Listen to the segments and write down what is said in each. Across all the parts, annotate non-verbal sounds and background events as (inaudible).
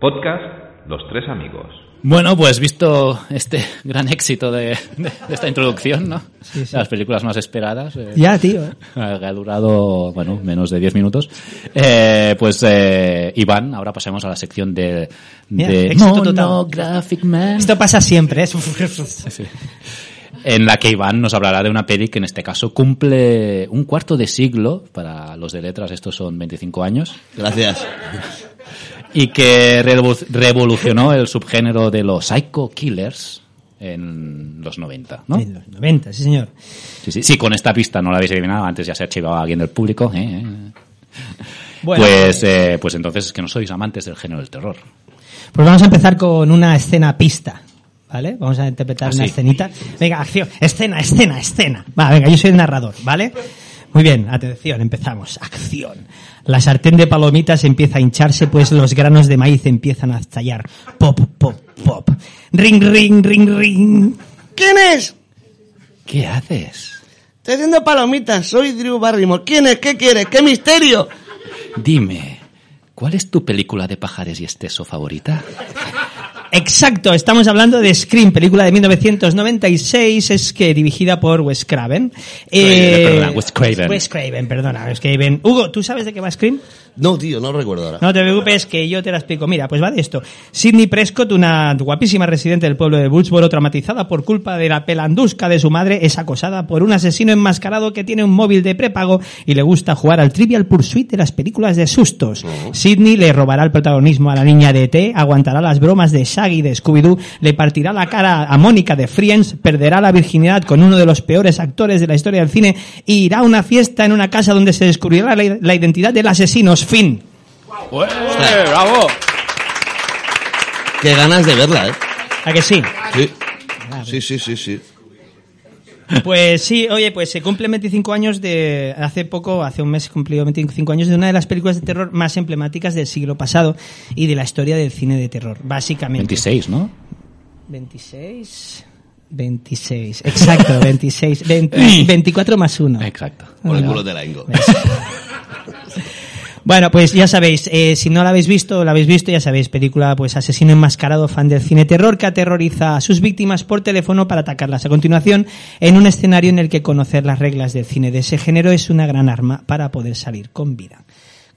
Podcast Los Tres Amigos. Bueno, pues visto este gran éxito de, de- de esta introducción, ¿no? Sí, sí. Las películas más esperadas. eh, Ya, tío. que ha durado, bueno, menos de 10 minutos. Eh, pues, eh, Iván, ahora pasemos a la sección de, Mira, de éxito total. Monographic Man. Esto pasa siempre, ¿eh? Sí. En la que Iván nos hablará de una peli que en este caso cumple un cuarto de siglo, para los de letras estos son 25 años, Gracias. Y que revo- revolucionó el subgénero de los psycho killers en los 90, ¿no? En los 90, sí, señor. Sí, sí, sí, con esta pista no la habéis adivinado, antes ya se archivaba alguien del público. ¿eh? Bueno, pues, eh, pues entonces es que no sois amantes del género del terror. Pues vamos a empezar con una escena pista. ¿Vale? Vamos a interpretar Ah, una sí. escenita. Venga, acción. Escena, escena, escena. Va, venga, yo soy el narrador, ¿vale? Muy bien, atención, empezamos. Acción. La sartén de palomitas empieza a hincharse, pues los granos de maíz empiezan a estallar. Pop, pop, pop. Ring, ring, ring, ring. ¿Quién es? ¿Qué haces? Estoy haciendo palomitas. Soy Drew Barrymore. ¿Quién es? ¿Qué quieres? ¿Qué misterio? Dime, ¿cuál es tu película de pajares y esteso favorita? Exacto, estamos hablando de Scream, película de 1996, es que dirigida por Wes Craven. Eh, perdona, Wes Craven. Wes Craven, perdona, Wes Craven. Hugo, ¿tú sabes de qué va Scream? No, tío, no recuerdo ahora. No te preocupes que yo te la explico. Mira, pues va de esto. Sidney Prescott, una guapísima residente del pueblo de Woodsboro, traumatizada por culpa de la pelandusca de su madre, es acosada por un asesino enmascarado que tiene un móvil de prepago y le gusta jugar al Trivial Pursuit de las películas de sustos. Sidney le robará el protagonismo a la niña de E.T., aguantará las bromas de Shaggy de Scooby-Doo, le partirá la cara a Mónica de Friends, perderá la virginidad con uno de los peores actores de la historia del cine e irá a una fiesta en una casa donde se descubrirá la, la identidad del asesino. Fin. ¡Bravo! Qué ganas de verla, ¿eh? ¿A que sí? Sí. Sí, sí, sí, sí. Pues sí, oye, pues se cumplen 25 años de... Hace poco, hace un mes se cumplió 25 años de una de las películas de terror más emblemáticas del siglo pasado y de la historia del cine de terror, básicamente. 26, ¿no? 26... 26, exacto, 26, 20 24 más 1. Exacto. Por el culo de la Ingo. (laughs) Bueno, pues ya sabéis, eh, si no la habéis visto, la habéis visto, ya sabéis, película pues asesino enmascarado, fan del cine terror que aterroriza a sus víctimas por teléfono para atacarlas a continuación en un escenario en el que conocer las reglas del cine de ese género es una gran arma para poder salir con vida.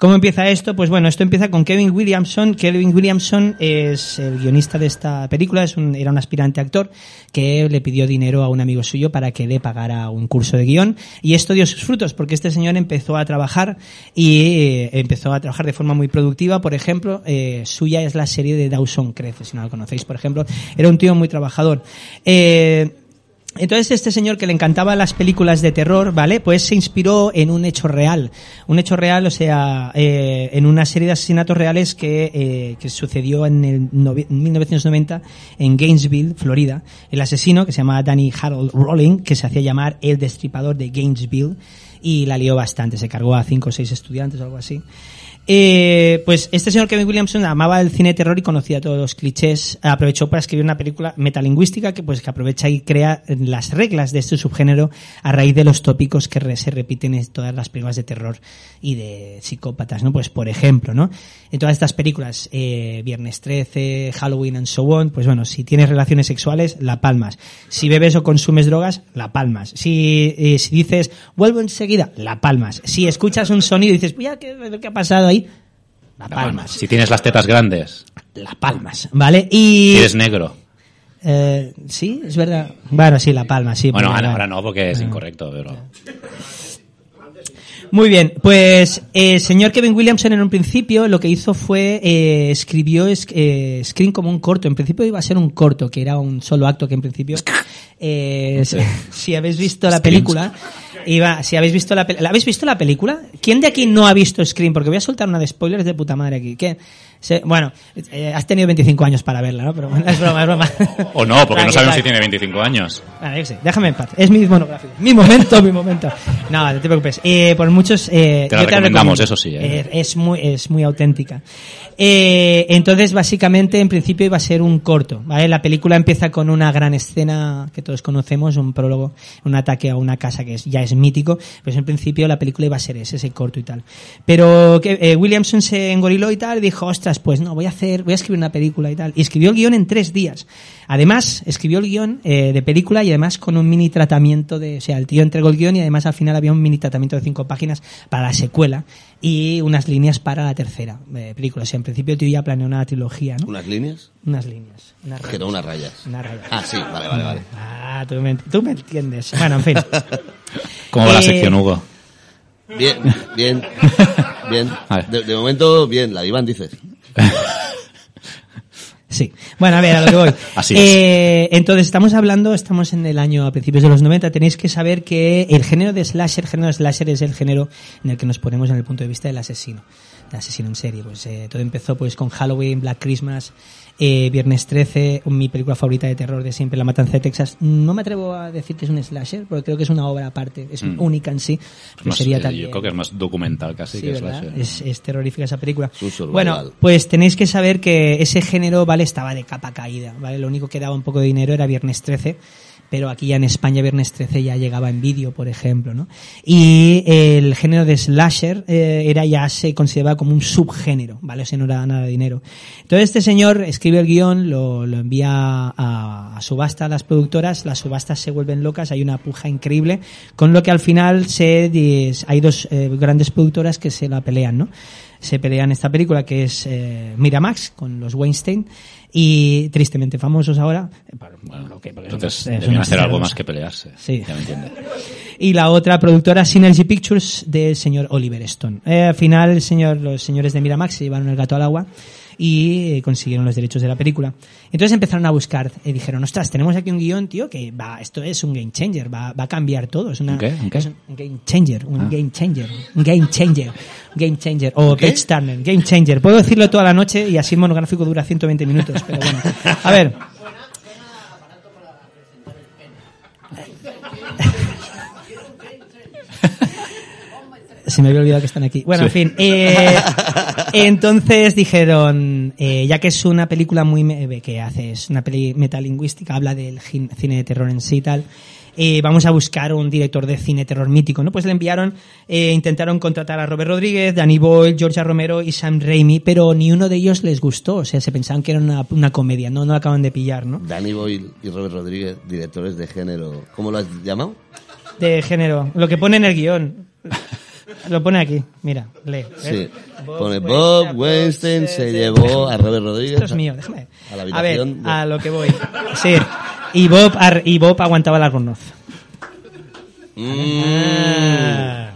¿Cómo empieza esto? Pues bueno, esto empieza con Kevin Williamson. Kevin Williamson es el guionista de esta película, era un aspirante actor que le pidió dinero a un amigo suyo para que le pagara un curso de guion y esto dio sus frutos porque este señor empezó a trabajar y eh, empezó a trabajar de forma muy productiva. Por ejemplo, eh, suya es la serie de Dawson Crece, si no la conocéis, por ejemplo. Era un tío muy trabajador. Eh, entonces este señor que le encantaba las películas de terror, ¿vale? Pues se inspiró en un hecho real. Un hecho real, o sea, eh, en una serie de asesinatos reales que, eh, que sucedió en el novi- 1990 en Gainesville, Florida. El asesino, que se llamaba Danny Harold Rowling, que se hacía llamar el destripador de Gainesville, y la lió bastante. Se cargó a cinco o seis estudiantes o algo así. Eh, pues este señor Kevin Williamson amaba el cine de terror y conocía todos los clichés. Aprovechó para escribir una película metalingüística que pues que aprovecha y crea las reglas de este subgénero a raíz de los tópicos que re- se repiten en todas las películas de terror y de psicópatas, ¿no? Pues por ejemplo, ¿no? En todas estas películas, eh, Viernes 13, Halloween and so on, pues bueno, si tienes relaciones sexuales, la palmas. Si bebes o consumes drogas, la palmas. Si, eh, dices, vuelvo enseguida, la palmas. Si escuchas un sonido y dices, "Mira, ¿qué, qué ha pasado ahí? La palmas. Si tienes las tetas grandes, La palmas, ¿vale? Y... si eres negro. Eh, sí, es verdad. Bueno, sí, la palma, sí. Bueno, ahora, ahora no, porque es incorrecto, pero... Muy bien, pues eh, el señor Kevin Williamson en un principio lo que hizo fue eh, escribió es- eh, Screen como un corto. En principio iba a ser un corto, que era un solo acto que en principio, eh, si, si habéis visto la película, Iba, si habéis visto la, ¿la habéis visto la película? ¿Quién de aquí no ha visto Scream? Porque voy a soltar una de spoilers de puta madre aquí. ¿Qué? Se- bueno, eh, has tenido 25 años para verla, ¿no? Pero bueno, es broma, es broma. (laughs) O no, porque no sabemos si tiene 25 años. Bueno, yo sé, déjame en paz. Es mi monográfico. Mi momento, mi momento. No, no te preocupes. Eh, por muchos. Eh, Te la yo recomendamos, recomiendo. eso sí, eh. Es muy, es muy auténtica. Eh, entonces, básicamente, en principio iba a ser un corto. ¿vale? La película empieza con una gran escena que todos conocemos, un prólogo, un ataque a una casa que es, ya es mítico. Pues en principio la película iba a ser ese, ese corto y tal. Pero que, eh, Williamson se engoriló y tal y dijo, ostras, pues no, voy a hacer, voy a escribir una película y tal. Y escribió el guion en tres días. Además, escribió el guion eh, de película y además con un mini tratamiento de, o sea, el tío entregó el guion y además al final había un mini tratamiento de cinco páginas para la secuela y unas líneas para la tercera eh, película. O sea, en principio el tío ya planeó una trilogía, ¿no? ¿Unas líneas? Unas líneas. Unas Que no unas rayas. Unas rayas. Ah, sí, vale, vale, vale. Ah, tú me, tú me entiendes. Bueno, en fin. (laughs) ¿Cómo va la Eh, sección, Hugo? Bien, bien, (laughs) bien. De, de momento, bien, la diván dices. (laughs) Sí. Bueno, a ver, a lo que voy. (laughs) Así Eh, entonces, estamos hablando, estamos en el año a principios de los 90, tenéis que saber que el género de slasher, el género de slasher es el género en el que nos ponemos en el punto de vista del asesino, del asesino en serie. Pues eh, todo empezó pues con Halloween, Black Christmas, eh, Viernes 13, mi película favorita de terror de siempre, La Matanza de Texas. No me atrevo a decir que es un slasher, porque creo que es una obra aparte, es Mm. única en sí. Más, sería eh, también- yo creo que es más documental casi Sí, que slasher. Es, es terrorífica esa película. Bueno, pues tenéis que saber que ese género, ¿vale? Estaba de capa caída, ¿vale? Lo único que daba un poco de dinero era Viernes 13, pero aquí ya en España Viernes 13 ya llegaba en vídeo, por ejemplo, ¿no? Y el género de slasher eh, era ya se consideraba como un subgénero, ¿vale? O sea, no era nada de dinero. Entonces este señor escribe el guion, lo, lo envía a, subasta a las productoras, las subastas se vuelven locas, hay una puja increíble, con lo que al final se hay dos eh, grandes productoras que se la pelean, ¿no? Se pelean esta película que es eh, Miramax con los Weinstein y tristemente famosos ahora. eh, Bueno, lo que- porque entonces son- deben son hacer algo más que pelearse. Sí. Ya me entiende. Y la otra productora Synergy Pictures del señor Oliver Stone. Eh, al final el señor, los señores de Miramax se llevaron el gato al agua y eh, consiguieron los derechos de la película. Entonces empezaron a buscar y dijeron, ostras, tenemos aquí un guion, tío, que va, esto es un game changer, va, va a cambiar todo. Es una, es un game changer, un Ah. game changer, un game changer, game changer, o ¿Qué? page turner, game changer. Puedo decirlo toda la noche y así el monográfico dura 120 minutos, pero bueno. A ver. Se me había olvidado que están aquí. Bueno, en fin. eh, (laughs) entonces dijeron, eh, ya que es una película muy me- que hace, es una peli metalingüística, habla del cine de terror en sí y tal. eh, vamos a buscar un director de cine terror mítico, ¿no? Pues le enviaron, eh, intentaron contratar a Robert Rodríguez, Danny Boyle, Georgia Romero y Sam Raimi, pero ni uno de ellos les gustó, o sea, se pensaban que era una, una comedia, no, no acaban de pillar, ¿no? Danny Boyle y Robert Rodríguez, directores de género. ¿Cómo lo has llamado? De género, lo que pone en el guion. Lo pone aquí, mira, lee. Sí. Bob Pone Bob Weinstein se llevó a Robert Rodríguez. Esto es mío, déjame. A la ver, de- a lo que voy. Sí. Y Bob, y Bob aguantaba el albornoz. Mm. Ah.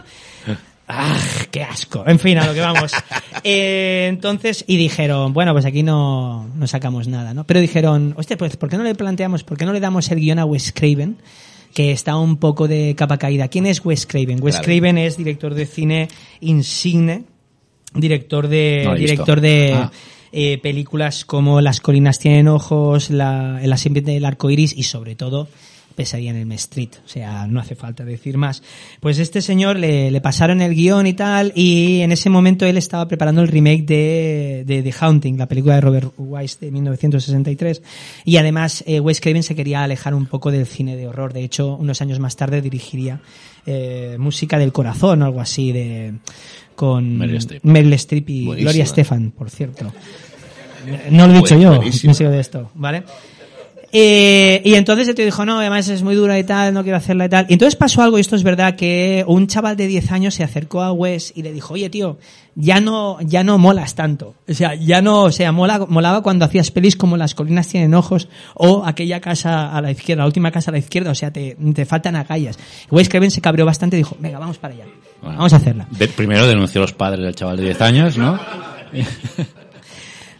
Ah, qué asco. En fin, a lo que vamos. (laughs) Eh, entonces, y dijeron, bueno, pues aquí no, no sacamos nada, ¿no? Pero dijeron, hostia, pues, ¿por qué no le planteamos, por qué no le damos el guion a Wes Craven? Que está un poco de capa caída. ¿Quién es Wes Craven? Wes Claro. Craven es director de cine insigne, director de, No director de, Ah. eh, películas como Las colinas tienen ojos, la, El del arco iris y sobre todo Pesadilla en el Street. O sea, no hace falta decir más. Pues este señor le, le pasaron el guion y tal y en ese momento él estaba preparando el remake de, de The Haunting, la película de Robert Wise de 1963. Y además eh, Wes Craven se quería alejar un poco del cine de horror. De hecho, unos años más tarde dirigiría eh, Música del Corazón o algo así de con Meryl Streep. Meryl Streep y Buenísima. Gloria Estefan, por cierto. No lo he dicho Buen- yo, me sigo de esto, ¿vale? Eh, y entonces el tío dijo, no, además es muy dura y tal, no quiero hacerla y tal. Y entonces pasó algo, y esto es verdad, que un chaval de 10 años se acercó a Wes y le dijo, oye tío, ya no, ya no molas tanto. O sea, ya no, o sea, mola, molaba cuando hacías pelis como Las colinas tienen ojos o aquella casa a la izquierda, la última casa a la izquierda, o sea, te, te faltan agallas. Wes Craven se cabreó bastante y dijo, venga, vamos para allá. Bueno, Vamos a hacerla. de- primero denunció a los padres del chaval de 10 años, ¿no? (laughs)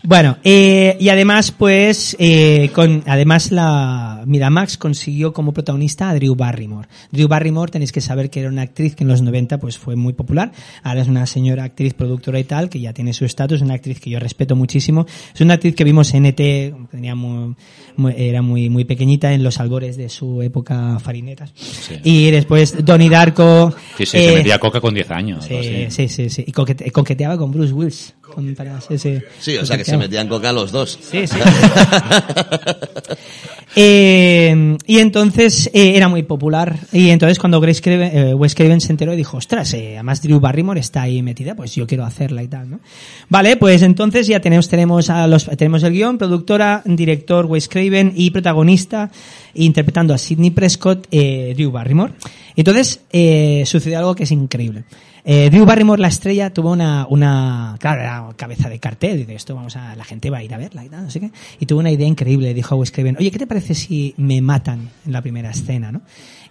Bueno, eh, y además, pues, eh, con, además la Miramax consiguió como protagonista a Drew Barrymore. Drew Barrymore tenéis que saber que era una actriz que en los 90 pues fue muy popular. Ahora es una señora actriz, productora y tal, que ya tiene su estatus, una actriz que yo respeto muchísimo. Es una actriz que vimos en ET, tenía muy, muy- era muy, muy pequeñita en los albores de su época farinetas. Y después Donnie Darko. Sí, sí, eh, metía coca con 10 años. Sí, sí, sí, sí. Y coquete- coqueteaba con Bruce Willis. Con, para, sí, sí. Sí, o sea que se metían coca los dos. Sí, sí. (laughs) Eh, y entonces eh, era muy popular. Y entonces cuando Grace Craven, eh, Wes Craven se enteró, dijo, ostras, además Drew Barrymore está ahí metida, pues yo quiero hacerla y tal, ¿no? Vale, pues entonces ya tenemos, tenemos a los, tenemos el guion, productora, director Wes Craven y protagonista, interpretando a Sidney Prescott, Drew Barrymore. Entonces, sucedió algo que es increíble. Eh, Drew Barrymore, la estrella, tuvo una, una, claro, era cabeza de cartel, dice esto, vamos a, la gente va a ir a verla y tal, no sé qué. Y tuvo una idea increíble, dijo a Wes Craven, oye, ¿qué te parece si me matan en la primera escena, no?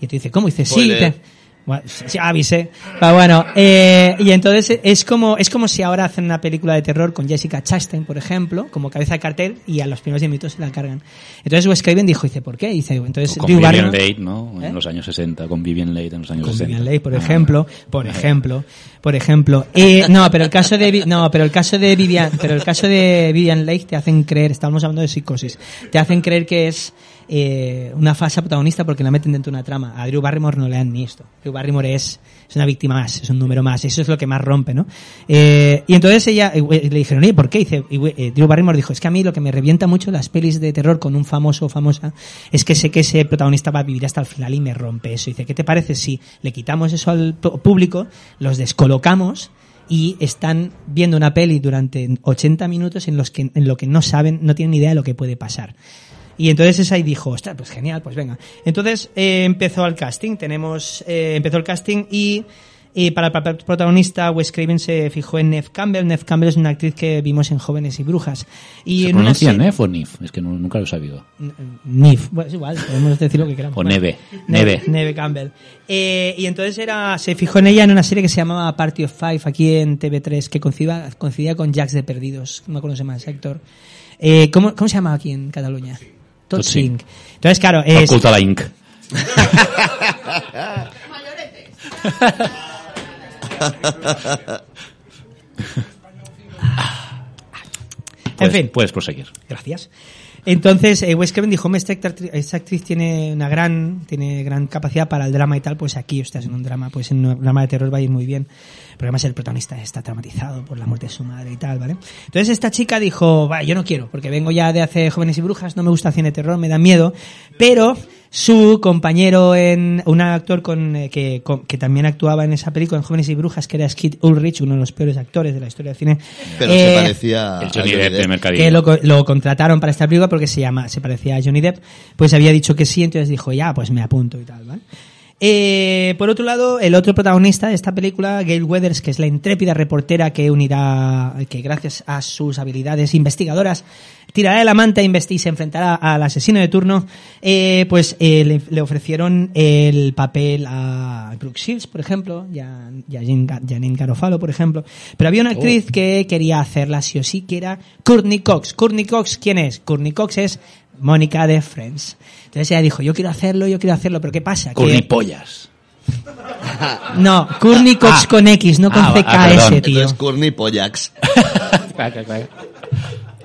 Y tú dices, ¿cómo? Y dice, sí, te- bueno, sí, avisé. Pero bueno, eh, y entonces es como, es como si ahora hacen una película de terror con Jessica Chastain, por ejemplo, como cabeza de cartel, y a los primeros 10 minutos se la cargan. Entonces Wes Craven dijo, dice, ¿por qué? Dice, entonces Con Drew Vivian Leigh, ¿no? ¿Eh? En los años 60, con Vivian Leigh en los años con 60. Vivian Leigh, por Ah. ejemplo, por (laughs) ejemplo, por ejemplo. Eh, no, pero el caso de no, pero el caso de Vivian, pero el caso de Vivian Leigh te hacen creer, estábamos hablando de psicosis, te hacen creer que es eh, una falsa protagonista porque la meten dentro de una trama. A Drew Barrymore no le dan ni esto. Drew Barrymore es, es una víctima más, es un número más. Eso es lo que más rompe, ¿no? Eh, y entonces ella le dijeron, oye, ¿por qué? Dice, y, eh, Drew Barrymore dijo, es que a mí lo que me revienta mucho las pelis de terror con un famoso o famosa es que sé que ese protagonista va a vivir hasta el final y me rompe eso. Dice, ¿qué te parece si le quitamos eso al público, los descolocamos y están viendo una peli durante 80 minutos en los que en lo que no saben, no tienen idea de lo que puede pasar. Y entonces esa ahí dijo, ostras, pues genial, pues venga. Entonces eh, empezó el casting, tenemos, eh, empezó el casting y, y para el papel protagonista Wes Craven se fijó en Neve Campbell. Neve Campbell es una actriz que vimos en Jóvenes y Brujas. Y ¿Se en pronuncia o Nif? Es que no- nunca lo he sabido. Nif, bueno, es igual, podemos decir lo que queramos. O Neve, Neve. Neve. Campbell. Eh, y entonces era, se fijó en ella en una serie que se llamaba Party of Five aquí en TV3, que coincidía, coincidía con Jacks de Perdidos, no llama ese actor. Eh, ¿cómo, ¿Cómo se llama aquí en Cataluña? Tot Tot Cinc. Cinc. Entonces, claro, es, Oculta la Inc. (laughs) en fin. puedes proseguir. Gracias. Entonces, eh, Wes Craven dijo, "Hombre, esta, actri- esta actriz tiene una gran, tiene gran capacidad para el drama y tal, pues aquí, estás en un drama, pues en un drama de terror va a ir muy bien. Porque además el protagonista está traumatizado por la muerte de su madre y tal, ¿vale? Entonces esta chica dijo, va, yo no quiero, porque vengo ya de hace Jóvenes y Brujas, no me gusta cine de terror, me da miedo, pero su compañero en, un actor con, eh, que, con- que también actuaba en esa película, en Jóvenes y Brujas, que era Skid Ulrich, uno de los peores actores de la historia del cine. Pero eh, se parecía El a Johnny Depp de Mercadillo. que lo, lo contrataron para esta película porque se llama, se parecía a Johnny Depp, pues había dicho que sí, entonces dijo, ya, pues me apunto y tal, ¿vale? Eh, por otro lado, el otro protagonista de esta película, Gail Weathers, que es la intrépida reportera que unirá, que gracias a sus habilidades investigadoras, tirará de la manta e y se enfrentará al asesino de turno, eh, pues eh, le, le ofrecieron el papel a Brooke Shields, por ejemplo, y a, y a Janine Garofalo, por ejemplo. Pero había una actriz que quería hacerla sí o sí, que era Courtney Cox. Courtney Cox, ¿quién es? Courtney Cox es Mónica de Friends. Entonces ella dijo, yo quiero hacerlo, yo quiero hacerlo, pero ¿qué pasa? Con Que- pollas. (laughs) no, Courtney Cox Ah. con X, no con Ah, CKS, ah, perdón. tío. Entonces Courtney Pollax. (laughs)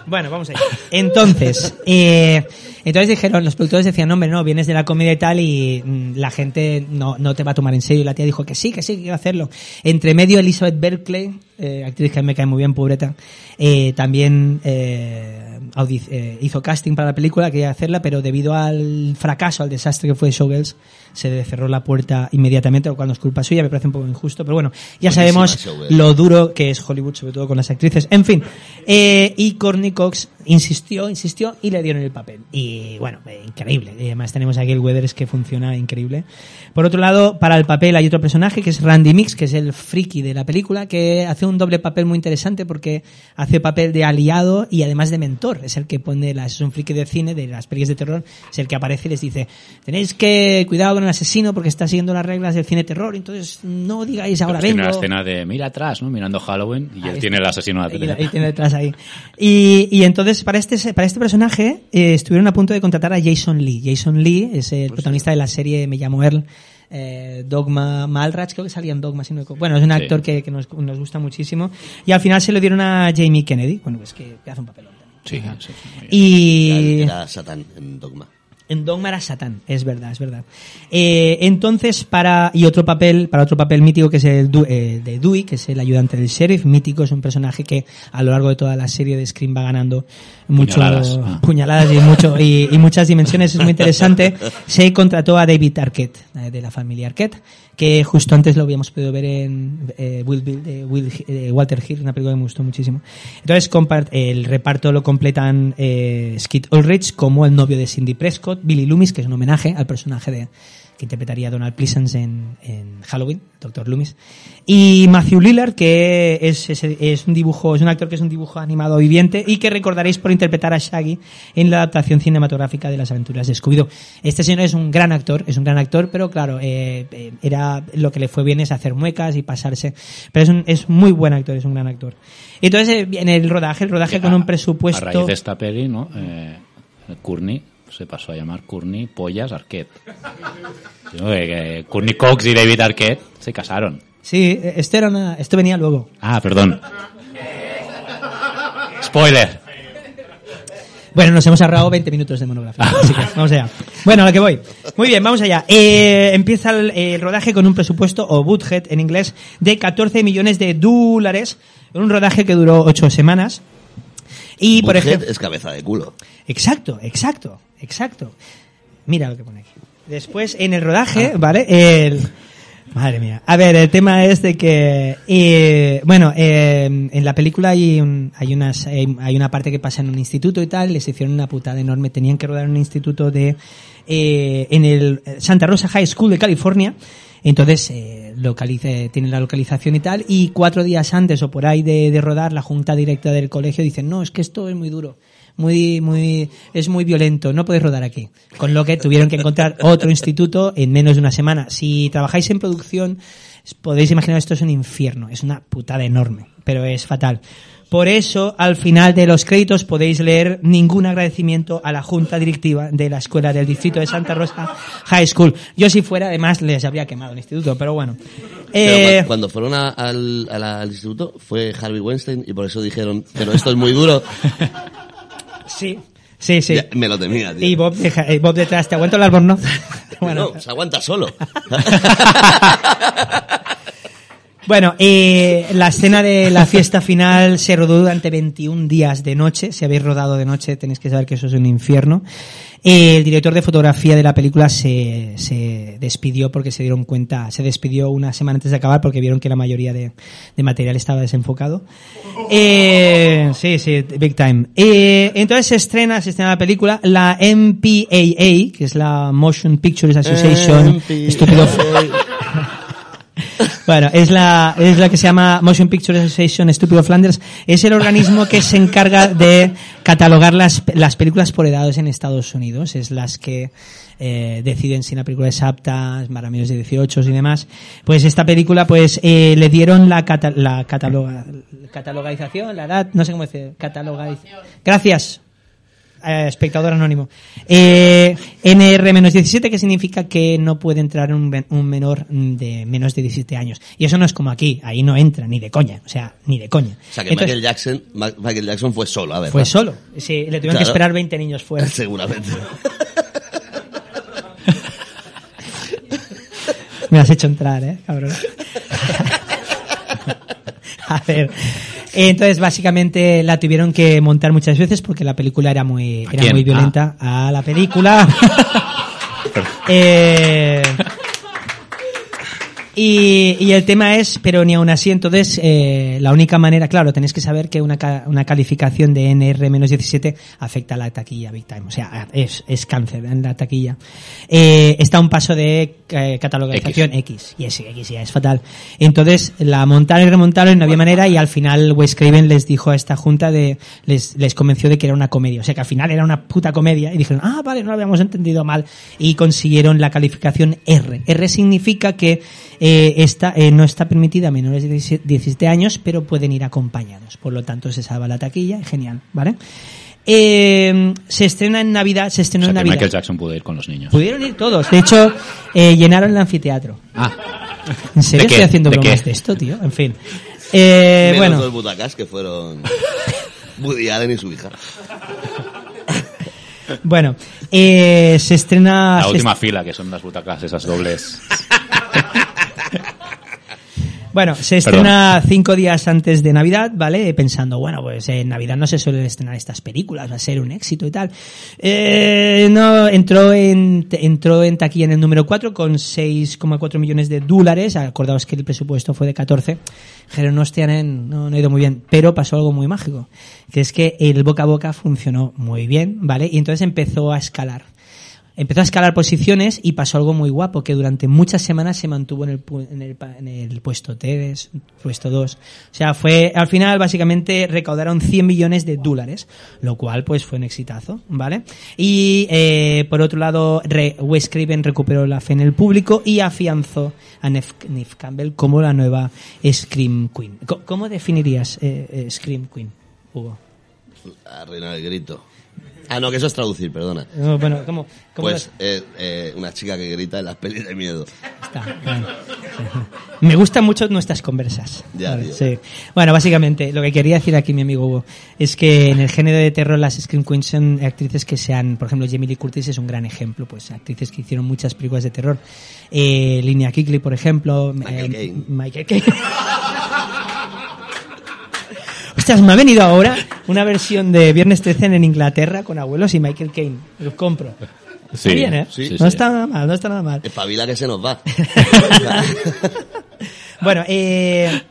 Bueno, vamos allá. Entonces, eh, entonces dijeron, los productores decían, hombre, no, vienes de la comedia y tal y mm, la gente no, no te va a tomar en serio. Y la tía dijo que sí, que sí, que quiero hacerlo. Entre medio, Elizabeth Berkley, eh, actriz que me cae muy bien, pobreta, eh, también eh, hizo casting para la película, quería hacerla, pero debido al fracaso, al desastre que fue Showgirls, se le cerró la puerta inmediatamente, lo cual no es culpa suya, me parece un poco injusto, pero bueno, ya Buenísima sabemos lo duro que es Hollywood, sobre todo con las actrices. En fin, eh, y Courtney Cox insistió, insistió y le dieron el papel. Y bueno, eh, increíble. Y además tenemos aquí el Weathers que funciona increíble. Por otro lado, para el papel hay otro personaje que es Randy Mix, que es el friki de la película, que hace un doble papel muy interesante porque hace papel de aliado y además de mentor. Es el que pone las, es un friki de cine, de las películas de terror, es el que aparece y les dice, tenéis que cuidado con el asesino porque está siguiendo las reglas del cine terror, entonces no digáis ahora Tiene vengo. la escena de mira atrás, ¿no? Mirando Halloween y él tiene el asesino Ahí, detrás. ahí tiene detrás ahí. Y, y entonces, para este, para este personaje, eh, estuvieron a punto de contratar a Jason Lee. Jason Lee es el protagonista de la serie Me llamo Earl, eh, Dogma Malrach, creo que salía en Dogma. si no me equivoco. bueno, es un Sí. actor que, que nos, nos gusta muchísimo. Y al final se lo dieron a Jamie Kennedy. Bueno, pues que, que hace un papelón. también. Sí, sí. Y... Era Satán en Dogma. En Dogma era Satán, es verdad, es verdad. Eh, entonces, para, y otro papel, para otro papel mítico que es el Du- eh, de Dewey, que es el ayudante del sheriff, mítico, es un personaje que a lo largo de toda la serie de Scream va ganando mucho, Puñaladas. Ah. puñaladas y mucho, y, y muchas dimensiones, es muy interesante. (laughs) Se contrató a David Arquette, eh, de la familia Arquette, que justo antes lo habíamos podido ver en eh, Will Bill, de Will, eh, Walter Hill, una película que me gustó muchísimo. Entonces, el reparto lo completan eh, Skid Ulrich como el novio de Cindy Prescott, Billy Loomis, que es un homenaje al personaje de que interpretaría Donald Pleasence en, en Halloween, Dr. Loomis, y Matthew Lillard, que es, es, es un dibujo, es un actor que es un dibujo animado viviente y que recordaréis por interpretar a Shaggy en la adaptación cinematográfica de las aventuras de Scooby-Doo. Este señor es un gran actor, es un gran actor, pero claro, eh, eh, era lo que le fue bien es hacer muecas y pasarse, pero es un, es muy buen actor, es un gran actor. Entonces, eh, en el rodaje, el rodaje con un presupuesto... A raíz de esta peli, ¿no? Eh, Courtney se pasó a llamar Courtney Pollas Arquette. ¿no? Que- Courtney Cox y David Arquette se casaron. Sí, eh, esto, era una- esto venía luego. Ah, perdón. Spoiler. Bueno, nos hemos ahorrado 20 minutos de monografía. Así que vamos allá. Bueno, a lo que voy. Muy bien, vamos allá. Eh, empieza el, el rodaje con un presupuesto, o budget en inglés, de 14 millones de dólares. Un rodaje que duró 8 semanas. Y, por ejemplo... es cabeza de culo. Exacto, exacto, exacto. Mira lo que pone aquí. Después, en el rodaje, ¿vale? El... Madre mía. A ver, el tema es de que, eh, bueno, eh, en la película hay, un- hay unas, hay, hay una parte que pasa en un instituto y tal, les hicieron una putada enorme, tenían que rodar en un instituto de, eh, en el Santa Rosa High School de California, entonces, eh, localice, tienen la localización y tal, y cuatro días antes o por ahí de, rodar, la junta directa del colegio dicen, no, es que esto es muy duro muy, muy, es muy violento, no podéis rodar aquí. Con lo que tuvieron que encontrar otro instituto en menos de una semana. Si trabajáis en producción, podéis imaginar esto es un infierno, es una putada enorme, pero es fatal. Por eso, al final de los créditos podéis leer ningún agradecimiento a la junta directiva de la escuela del distrito de Santa Rosa High School. Yo si fuera, además, les habría quemado el instituto, pero bueno. Pero Eh, cu- cuando fueron a- al, a la- al instituto fue Harvey Weinstein y por eso dijeron, pero esto es muy duro. (laughs) sí, sí, sí. Ya, me lo temía, tío. Y Bob, deja- eh, Bob detrás, ¿te aguanto el albornoz? (laughs) bueno, No, se aguanta solo. (laughs) Bueno, eh, la escena de la fiesta final se rodó durante 21 días de noche. Si habéis rodado de noche tenéis que saber que eso es un infierno. Eh, el director de fotografía de la película se, se despidió porque se dieron cuenta, se despidió una semana antes de acabar porque vieron que la mayoría de, de material estaba desenfocado. Eh, sí, sí, big time. Eh, entonces se estrena, se estrena la película, la MPAA, que es la Motion Pictures Association, estúpido, bueno, es la, es la que se llama Motion Picture Association Estúpido Flanders. Es el organismo que se encarga de catalogar las, las películas por edades en Estados Unidos. Es las que eh, deciden si una película es apta, para menores de 18 y demás. Pues esta película, pues, eh, le dieron la, cata- la cataloga, catalogaización, la edad, no sé cómo decir, catalogaización. Gracias. Eh, espectador anónimo. Eh, NR-17, que significa que no puede entrar un, men- un menor de menos de 17 años. Y eso no es como aquí, ahí no entra, ni de coña, o sea, ni de coña. O sea que Entonces, Michael Jackson, Michael Jackson fue solo, a ver. fue solo. Sí, le tuvieron que esperar 20 niños fuera. (laughs) Seguramente. (laughs) Me has hecho entrar, eh, cabrón. (laughs) A ver. Entonces, básicamente la tuvieron que montar muchas veces porque la película era muy, era muy violenta. A la película. (laughs) Eh, Y, y el tema es, pero ni aún así, entonces, eh, la única manera, claro, tenéis que saber que una, una calificación de NR-17 afecta a la taquilla Big Time. O sea, es, es cáncer en la taquilla. Eh, está a un paso de eh, catalogización X. Y es X ya es fatal. Entonces, la montaron y remontaron no había manera y al final Wes Craven les dijo a esta junta de, les, les convenció de que era una comedia. O sea, que al final era una puta comedia y dijeron, ah, vale, no lo habíamos entendido mal. Y consiguieron la calificación R. R significa que eh, esta, eh, no está permitida a menores de 17 17 años, pero pueden ir acompañados. Por lo tanto, se salva la taquilla, genial, ¿vale? Eh, se estrena en Navidad, se O estrenó sea, en Navidad. Michael Jackson pudo ir con los niños. Pudieron ir todos. De hecho, eh, llenaron el anfiteatro. Ah, ¿En serio estoy haciendo ¿De bromas qué? de esto, tío? En fin. (laughs) Eh, Menos bueno, dos butacas que fueron Woody Allen y su hija. (laughs) bueno. Eh, se estrena... la última fila, que son las butacas, esas dobles. (laughs) Bueno, se estrena cinco días antes de Navidad, ¿vale? Pensando, bueno, pues en Navidad no se suelen estrenar estas películas, va a ser un éxito y tal. Eh, no, entró en, entró en taquilla en el número 4 con 6,4 millones de dólares. Acordaos que el presupuesto fue de 14. Pero no, no, no ha ido muy bien. Pero pasó algo muy mágico. Que es que el boca a boca funcionó muy bien, ¿vale? Y entonces empezó a escalar empezó a escalar posiciones y pasó algo muy guapo, que durante muchas semanas se mantuvo en el, en el, en el puesto 3, puesto 2. O sea, fue, al final básicamente recaudaron 100 millones de dólares, lo cual pues fue un exitazo, ¿vale? Y eh, por otro lado, re- Wes Craven recuperó la fe en el público y afianzó a Neve Campbell como la nueva Scream Queen. ¿Cómo definirías eh, eh, Scream Queen, Hugo? La reina del grito. Ah, no, que eso es traducir, perdona. No, bueno, ¿cómo, cómo Pues eh, eh, una chica que grita en las pelis de miedo. Está, bueno. (laughs) Me gustan mucho nuestras conversas. Ya, tío. sí. Bueno, básicamente, lo que quería decir aquí mi amigo Hugo es que en el género de terror las Scream Queens son actrices que sean, por ejemplo, Jamie Lee Curtis es un gran ejemplo, pues actrices que hicieron muchas películas de terror. Eh, Linnea Quigley, por ejemplo. Michael eh, Caine. Michael Caine. (laughs) Ostras, me ha venido ahora una versión de Viernes 13 en Inglaterra con abuelos y Michael Caine. Los compro. Sí, Está bien, ¿eh? sí, no sí. está nada mal, no está nada mal. Espabila que se nos va. (laughs) Bueno, eh,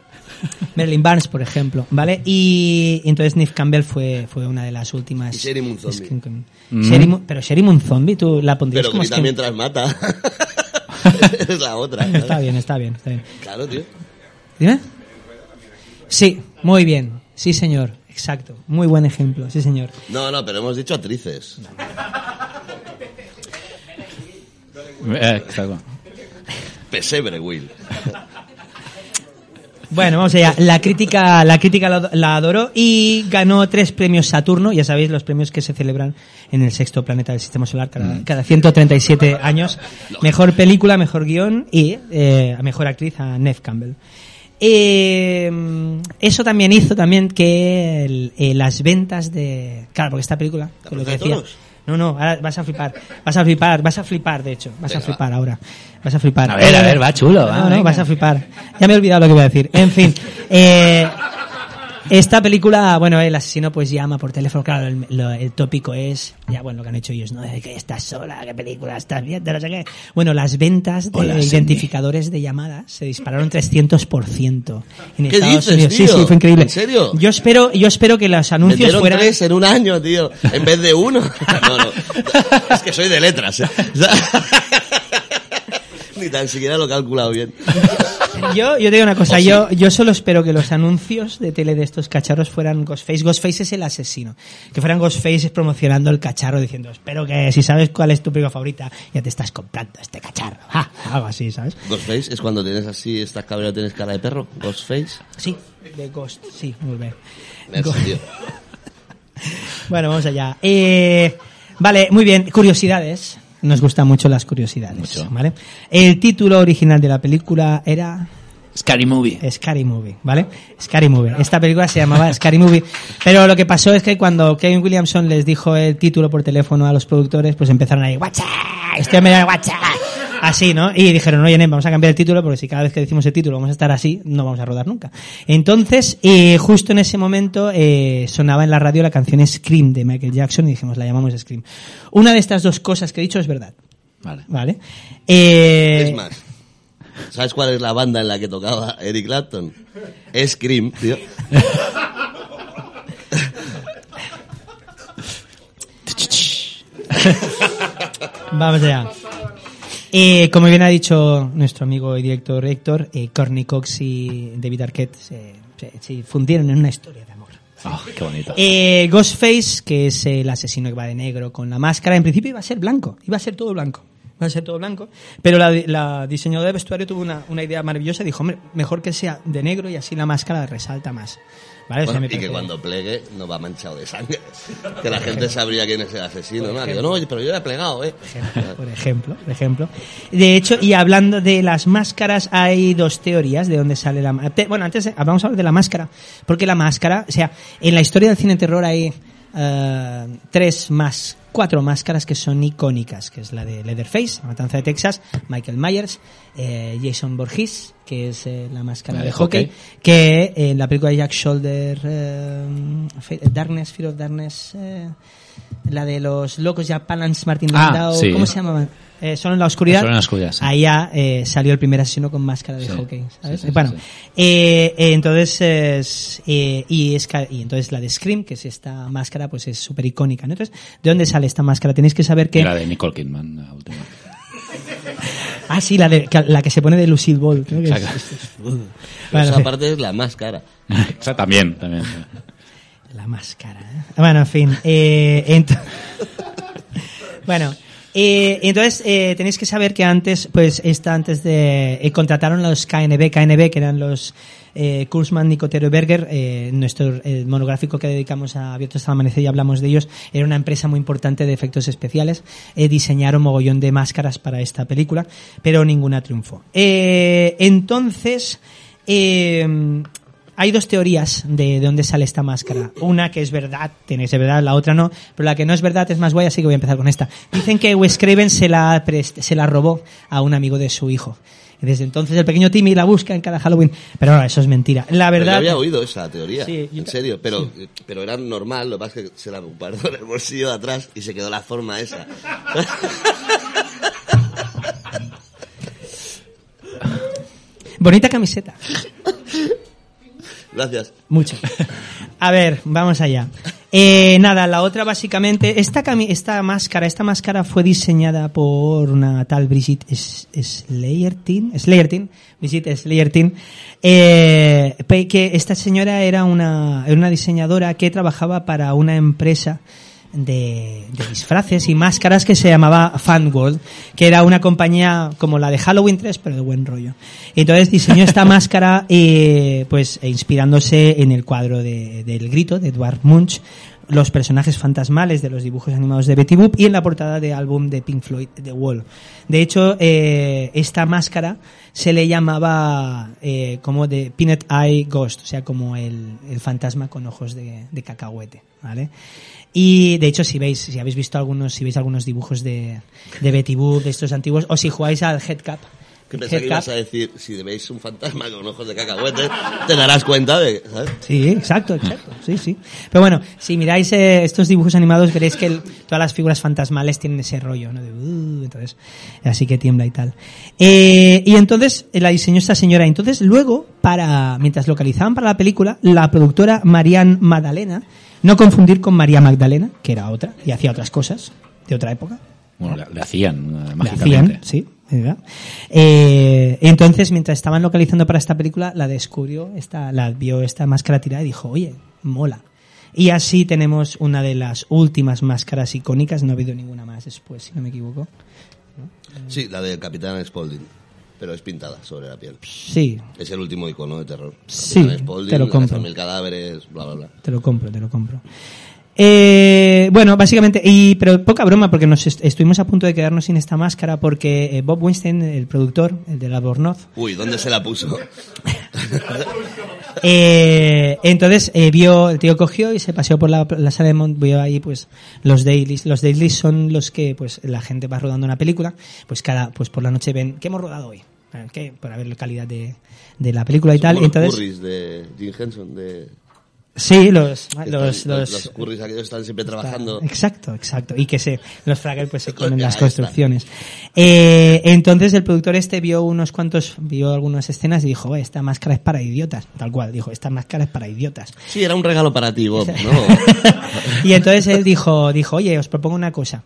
Merlin Barnes, por ejemplo, ¿vale? Y entonces Neve Campbell fue, fue una de las últimas. Y Sherry Moon Zombie. Queen. Sherry Moon- pero Sherry Moon Zombie, tú la pondrías Pero como grita mientras mata. (laughs) es la otra. ¿sabes? Está bien, está bien, está bien. Claro, tío. ¿Dime? Sí, muy bien. Sí, señor. Exacto. Muy buen ejemplo. Sí, señor. No, no, pero hemos dicho actrices. Eh, exacto. Pesebre, Will. Bueno, vamos allá. La crítica, la crítica la, la adoró y ganó tres premios Saturno. Ya sabéis, los premios que se celebran en el sexto planeta del Sistema Solar cada, cada 137 años. Mejor película, mejor guion y eh, mejor actriz a Neve Campbell. Eh, eso también hizo también que el- eh, las ventas de... Claro, porque esta película, ¿La con lo que de decía... No, no, ahora vas a flipar. Vas a flipar, vas a flipar, de hecho. Vas a flipar ahora. Vas a flipar. A ver, a ver, va chulo, va, No, no, vas a flipar. Ya me he olvidado lo que iba a decir. En fin. Eh, esta película, bueno, el asesino pues llama por teléfono, claro, el, lo- el tópico es, ya bueno, lo que han hecho ellos, ¿no? De que estás sola, qué película estás viendo, no sé qué. Bueno, las ventas de Hola, Cindy. identificadores de llamadas se dispararon 300% en ¿Qué Estados dices, Unidos. Sí, tío? sí, fue increíble. ¿En serio? Yo espero, yo espero que los anuncios Vendieron fueran... tres en un año, tío. En vez de uno. (laughs) (laughs) No, no. Es que soy de letras. ¿eh? (laughs) Ni tan siquiera lo he calculado bien. (laughs) Yo, yo te digo una cosa, yo, yo solo espero que los anuncios de tele de estos cacharros fueran Ghostface. Ghostface es el asesino. Que fueran Ghostface promocionando el cacharro diciendo, espero que si sabes cuál es tu película favorita, ya te estás comprando este cacharro. (laughs) Ja, algo así, ¿sabes? Ghostface es cuando tienes así, estás cabreado, tienes cara de perro. Ghostface. Sí, de Ghost, sí, muy bien. Merci. (laughs) Bueno, vamos allá. Eh, vale, muy bien. Curiosidades. Nos gustan mucho las curiosidades. Mucho. ¿vale? El título original de la película era Scary Movie. Scary Movie, ¿vale? Scary Movie. Esta película se llamaba (laughs) Scary Movie. Pero lo que pasó es que cuando Kevin Williamson les dijo el título por teléfono a los productores, pues empezaron ahí, ¡guacha! Este hombre era guacha. Así, ¿no? Y dijeron, oye, nen, vamos a cambiar el título porque si cada vez que decimos el título vamos a estar así, no vamos a rodar nunca. Entonces, eh, justo en ese momento eh, sonaba en la radio la canción Scream de Michael Jackson y dijimos, la llamamos Scream. Una de estas dos cosas que he dicho es verdad, Vale. ¿vale? Eh, Es más. ¿Sabes cuál es la banda en la que tocaba Eric Clapton? Scream, tío. Vamos allá. Eh, como bien ha dicho nuestro amigo y director Héctor, eh, Courtney Cox y David Arquette se, se- se fundieron en una historia de amor. Ah, qué bonito. Eh, Ghostface, que es el asesino que va de negro con la máscara, en principio iba a ser blanco, iba a ser todo blanco. Iba a ser todo blanco, pero la, la diseñadora de vestuario tuvo una, una idea maravillosa y dijo, hombre, mejor que sea de negro y así la máscara resalta más. Y que cuando plegue no va manchado de sangre. (laughs) Que la gente sabría quién es el asesino, ¿no? Digo, no, pero yo era plegado, ¿eh? por ejemplo, por ejemplo. De hecho, y hablando de las máscaras, hay dos teorías de dónde sale la máscara. Bueno, antes de- vamos a hablar de la máscara, porque la máscara, o sea, en la historia del cine terror hay eh, tres más, cuatro máscaras que son icónicas, que es la de Leatherface, la matanza de Texas, Michael Myers, eh, Jason Voorhees, que es eh, la máscara La de, de hockey, hockey. que en la película de Jack Shoulder, Darkness, Fear of Darkness, la de los locos ya Palance Martin Ah, Landau, sí. ¿cómo se llama? Eh, Solo en la oscuridad. Solo en la oscuridad, sí. Ahí ya eh, salió el primer asesino con máscara de Sí, hockey, ¿sabes? sí, sí, bueno, eh, eh, entonces es, eh, y es ca- y entonces la de Scream, que es esta máscara, pues es súper icónica. ¿no? Entonces, ¿de dónde sale esta máscara? Tenéis que saber que La de Nicole Kidman, la última. (laughs) ah sí, la de que- la que se pone de Lucille Ball. creo que es- Bueno, esa parte es la más cara. (laughs) Esa también, también. La máscara. ¿eh? Bueno, en fin. eh, ent- (laughs) bueno, eh, entonces eh, tenéis que saber que antes, pues, esta antes de eh, contrataron los KNB, KNB que eran los eh, Kurzman, Nicotero y Berger, eh, nuestro eh, monográfico que dedicamos a Abiertos hasta el Amanecer y hablamos de ellos, era una empresa muy importante de efectos especiales, eh, diseñaron mogollón de máscaras para esta película, pero ninguna triunfó. Eh, entonces, eh, hay dos teorías de, de dónde sale esta máscara. Una que es verdad, tiene que ser verdad, la otra no, pero la que no es verdad es más guay, así que voy a empezar con esta. Dicen que Wes Craven se la, se la robó a un amigo de su hijo. Y desde entonces el pequeño Timmy la busca en cada Halloween. Pero no, eso es mentira. La Pero yo verdad... había oído esa teoría, Sí, en serio, pero, pero era normal, lo que pasa es que se la guardó en el bolsillo de atrás y se quedó la forma esa. Bonita camiseta. (laughs) Gracias. Mucho. (laughs) A ver, vamos allá. Eh, nada, la otra básicamente, esta, esta máscara, esta máscara fue diseñada por una tal Brigitte Slayertin, Slayertin, Brigitte Slayertin, eh, que esta señora era una, era una diseñadora que trabajaba para una empresa de, de disfraces y máscaras que se llamaba Fanworld, que era una compañía como la de Halloween 3, pero de buen rollo. Entonces diseñó esta (laughs) máscara eh, pues e inspirándose en el cuadro de- del grito de Edward Munch, los personajes fantasmales de los dibujos animados de Betty Boop y en la portada de álbum de Pink Floyd, The Wall. De hecho, eh, esta máscara se le llamaba eh, como de Peanut Eye Ghost, o sea, como el, el fantasma con ojos de, de cacahuete, ¿vale? Y de hecho, si veis, si habéis visto algunos, si veis algunos dibujos de, de Betty Boop, de estos antiguos, o si jugáis al Headcap, Que pensé que Headcap- ibas a decir, si veis un fantasma con ojos de cacahuete, te darás cuenta de, ¿sabes? Sí, exacto, exacto. Sí, sí. Pero bueno, si miráis eh, estos dibujos animados, veréis que el- todas las figuras fantasmales tienen ese rollo, ¿no? De, "Uh", entonces, así que tiembla y tal. Eh, y entonces eh, la diseñó esta señora. Entonces, luego, para, mientras localizaban para la película, la productora Marianne Magdalena, no confundir con María Magdalena, que era otra, y hacía otras cosas de otra época. Bueno, le, le hacían eh, La mágicamente. hacían, sí. ¿verdad? Eh, entonces, mientras estaban localizando para esta película, la descubrió, esta, la vio esta máscara tirada y dijo, oye, mola. Y así tenemos una de las últimas máscaras icónicas, no ha habido ninguna más después, si no me equivoco. Sí, la del Capitán Spaulding, pero es pintada sobre la piel. Sí, Es el último icono de terror. Sí, te lo compro. Mil cadáveres, bla, bla, bla. te lo compro, te lo compro. Eh, bueno, básicamente, y, pero poca broma, porque nos est- estuvimos a punto de quedarnos sin esta máscara, porque eh, Bob Weinstein, el productor, el de la Bornoz, Uy, ¿dónde se la puso? (laughs) Eh, entonces eh, vio, el tío cogió y se paseó por la, la sala de Mont, vio ahí pues los dailies. Los dailies son los que pues la gente va rodando una película, pues cada, pues por la noche ven, ¿qué hemos rodado hoy? ¿Qué? Para ver la calidad de, de la película y tal. Los Entonces, Currys de Jim Henson, de... Sí, los, los, están- los, los curris aquellos están siempre trabajando. Exacto, exacto. Y que se, los Fraggle pues se comen las construcciones. Eh, entonces el productor este vio unos cuantos, vio algunas escenas y dijo, "Eh, esta máscara es para idiotas. Tal cual, dijo, esta máscara es para idiotas. Sí, era un regalo para ti, Bob, ¿no? (laughs) y entonces él dijo, dijo, oye, os propongo una cosa.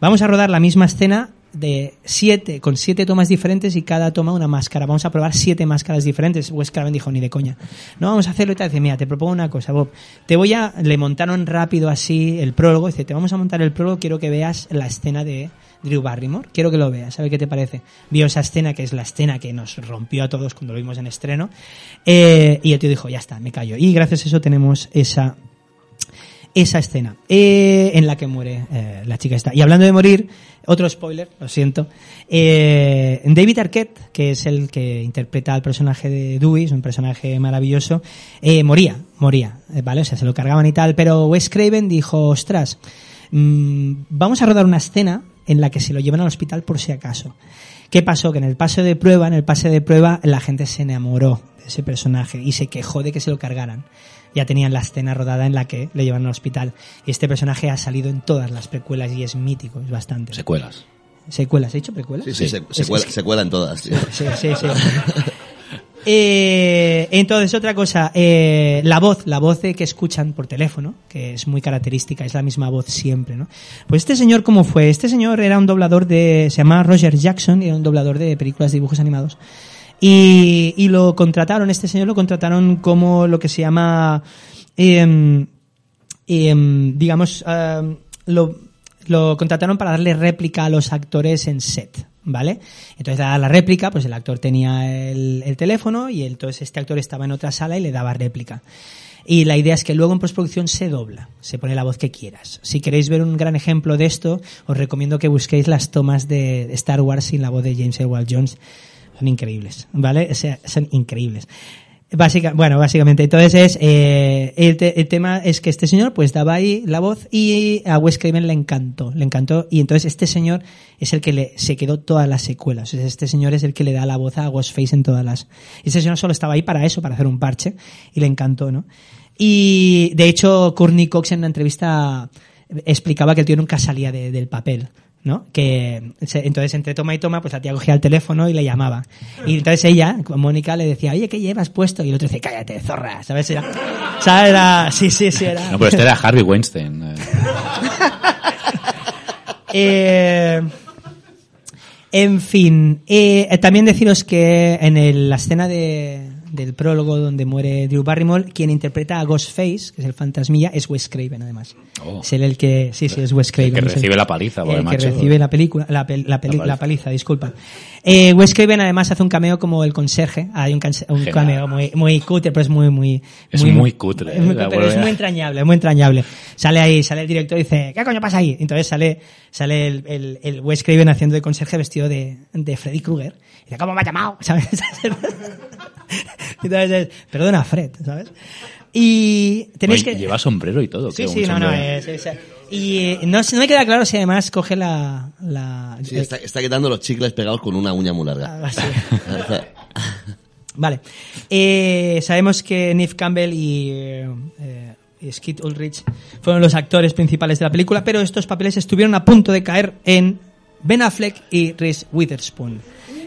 Vamos a rodar la misma escena de siete, con siete tomas diferentes y cada toma una máscara. Vamos a probar siete máscaras diferentes. Wes Craven dijo, ni de coña. No, vamos a hacerlo y tal. Dice, mira, te propongo una cosa, Bob. Te voy a, le montaron rápido así el prólogo. Dice, te vamos a montar el prólogo, quiero que veas la escena de Drew Barrymore. Quiero que lo veas, a ver qué te parece. Vio esa escena, que es la escena que nos rompió a todos cuando lo vimos en estreno. Eh, y el tío dijo, ya está, me callo. Y gracias a eso tenemos esa esa escena eh, en la que muere eh, la chica esta. Y hablando de morir, otro spoiler, lo siento. Eh, David Arquette, que es el que interpreta al personaje de Dewey, es un personaje maravilloso, eh, moría, moría, eh, ¿vale? O sea, se lo cargaban y tal, pero Wes Craven dijo, ostras, mm, vamos a rodar una escena en la que se lo llevan al hospital por si acaso. ¿Qué pasó? Que en el pase de prueba, en el pase de prueba, la gente se enamoró de ese personaje y se quejó de que se lo cargaran. Ya tenían la escena rodada en la que le llevan al hospital. Y este personaje ha salido en todas las precuelas y es mítico, es bastante. Secuelas. ¿Secuelas? ¿He dicho precuelas? Sí, sí, se, se Es- cuela, es- se cuelan todas, tío. Sí, sí, sí. (laughs) Eh, entonces, otra cosa, eh, la voz, la voz que escuchan por teléfono, que es muy característica, es la misma voz siempre, ¿no? Pues este señor, ¿cómo fue? Este señor era un doblador de, se llama Roger Jackson, y era un doblador de películas de dibujos animados. Y, y lo contrataron, este señor lo contrataron como lo que se llama, em, em, digamos, em, lo, lo contrataron para darle réplica a los actores en set, ¿vale? Entonces, dada la réplica, pues el actor tenía el, el teléfono y entonces este actor estaba en otra sala y le daba réplica. Y la idea es que luego en postproducción se dobla, se pone la voz que quieras. Si queréis ver un gran ejemplo de esto, os recomiendo que busquéis las tomas de Star Wars sin la voz de James Earl Jones. Son increíbles, ¿vale? O sea, son increíbles. Básica, bueno, básicamente, entonces es, eh, el, te- el tema es que este señor pues daba ahí la voz y a Wes Craven le encantó, le encantó y entonces este señor es el que le, se quedó todas las secuelas, este señor es el que le da la voz a Ghostface en todas las, este señor solo estaba ahí para eso, para hacer un parche y le encantó, ¿no? Y de hecho Courtney Cox en una entrevista explicaba que el tío nunca salía de- del papel. ¿No? Que se- entonces entre toma y toma, pues la tía cogía el teléfono y le llamaba. Y entonces ella, Mónica, le decía, oye, ¿qué llevas puesto? Y el otro dice, cállate, zorra, ¿sabes? Era, ¿sabes? Era, sí, sí, sí, era. No, pero este era Harvey Weinstein. eh. (laughs) Eh, en fin, eh, también deciros que en el- la escena de, del prólogo donde muere Drew Barrymore, quien interpreta a Ghostface, que es el fantasmilla, es Wes Craven, además. Oh. Es el que, sí, sí, es Wes Craven. que es recibe la paliza, porque, el que recibe la película, la, la, peli- La la paliza. paliza. disculpa. Eh, Wes Craven además hace un cameo como el conserje, hay un, canse- un cameo muy, muy cutre, pero es muy, muy, Es muy cutre, es muy, eh, la cutre, es verdad. muy entrañable, muy entrañable. Sale ahí, sale el director y dice, ¿qué coño pasa ahí? Entonces sale, sale el, el, el Wes Craven haciendo de conserje vestido de, de Freddy Krueger. Y dice, ¿cómo me ha llamado? (laughs) ¿Sabes? (laughs) Entonces es, perdona, Fred, ¿sabes? Y tenéis Oye, que... Lleva sombrero y todo. Sí, que sí, no, no, sombrero. es, es- y eh, no, no me queda claro si además coge la... la Sí, está, está quitando los chicles pegados con una uña muy larga. Ah, sí. (laughs) Vale. Eh, sabemos que Neve Campbell y, eh, eh, y Skid Ulrich fueron los actores principales de la película, pero estos papeles estuvieron a punto de caer en Ben Affleck y Reese Witherspoon,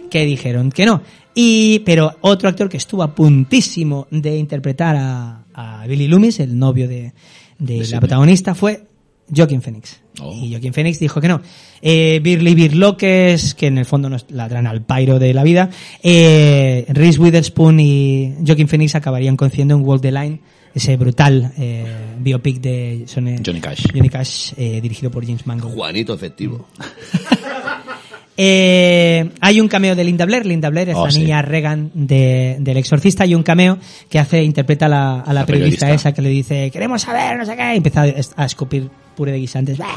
que dijeron que no. Y, pero otro actor que estuvo a puntísimo de interpretar a, a Billy Loomis, el novio de, de la protagonista, fue Joaquin Phoenix. Oh. Y Joaquin Phoenix dijo que no. Eh, Birly Birloques, que en el fondo nos ladran al pairo de la vida, eh, Reese Witherspoon y Joaquin Phoenix acabarían concediendo un Walk the Line, ese brutal eh, biopic de Johnny, Johnny Cash. Johnny Cash, eh, dirigido por James Mangold. Juanito efectivo. (laughs) Eh, hay un cameo de Linda Blair. Linda Blair es Oh, la sí. niña Regan de, del exorcista. Hay un cameo que hace, interpreta a la, a la La periodista, periodista. esa que le dice, queremos saber, no sé qué, y empieza a, a escupir puré de guisantes. (laughs)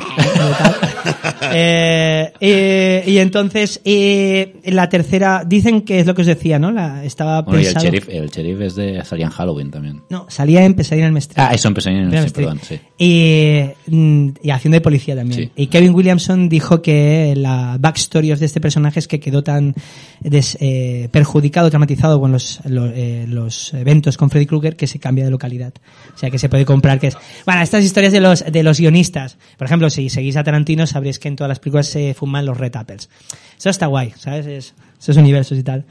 Eh, eh, y entonces, eh, la tercera, dicen que es lo que os decía, ¿no? La, estaba Bueno, y el pensado- sheriff, el sheriff es de, salía en Halloween también. No, salía en Pesadilla en el Mestre. Ah, eso empezó en el sí, perdón, sí. Y, mm, y haciendo de policía también. Sí. Y Kevin Williamson dijo que la backstory de este personaje es que quedó tan des- eh, perjudicado, traumatizado con los, lo- eh, los eventos con Freddy Krueger que se cambia de localidad. O sea que se puede comprar que es... Bueno, estas historias de los, de los guionistas. Por ejemplo, si seguís a Tarantino sabréis que en todas las películas se fuman los red apples. Eso está guay, ¿sabes? Es, esos universos y tal.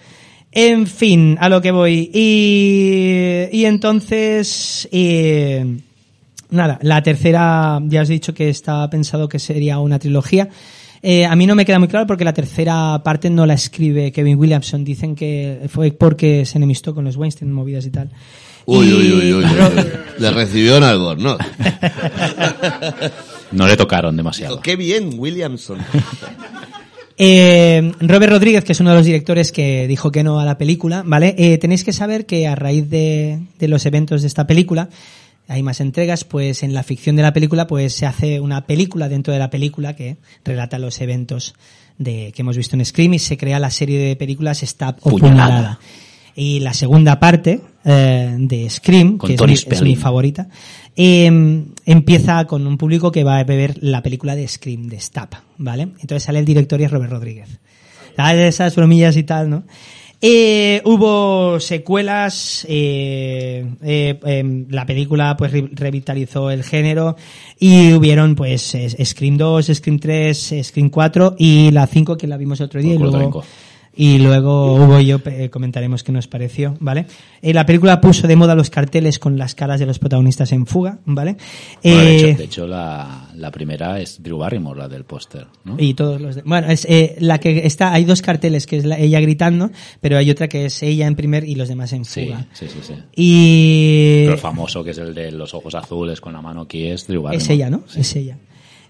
En fin, a lo que voy. Y, entonces... eh, Nada, la tercera, ya os he dicho que estaba pensado que sería una trilogía. Eh, a mí no me queda muy claro porque la tercera parte no la escribe Kevin Williamson. Dicen que fue porque se enemistó con los Weinstein, movidas y tal. Uy, Y uy, uy, uy, uy. Le recibió en Albornoz. (laughs) No le tocaron demasiado. Qué bien, Williamson. (laughs) Eh, Robert Rodríguez, que es uno de los directores que dijo que no a la película, ¿vale? Eh, tenéis que saber que a raíz de, de los eventos de esta película, hay más entregas, pues en la ficción de la película, pues se hace una película dentro de la película que relata los eventos de, que hemos visto en Scream y se crea la serie de películas Stab o Puñalada. Puñalada. Y la segunda parte eh, de Scream, Con que es mi, es mi Spelling. favorita, eh, empieza con un público que va a beber la película de Scream, de Stab, ¿vale? Entonces sale el director y es Robert Rodríguez. ¿Sabes? Esas bromillas y tal, ¿no? Eh, hubo secuelas, eh, eh, em, la película pues re- revitalizó el género y hubieron pues es- Scream 2, Scream 3, Scream 4 y la 5 que la vimos el otro día Por luego. Y luego Hugo y yo eh, comentaremos qué nos pareció, ¿vale? Eh, la película puso de moda los carteles con las caras de los protagonistas en fuga, ¿vale? Bueno, de Eh, hecho, de hecho, la, la primera es Drew Barrymore, la del póster, ¿no? y todos los de- bueno es eh, la que está hay dos carteles que es la- ella gritando pero hay otra que es ella en primer y los demás en Sí, fuga sí, sí, sí. y Pero el famoso, que es el de los ojos azules con la mano aquí, es Drew Barrymore. es ella no es ella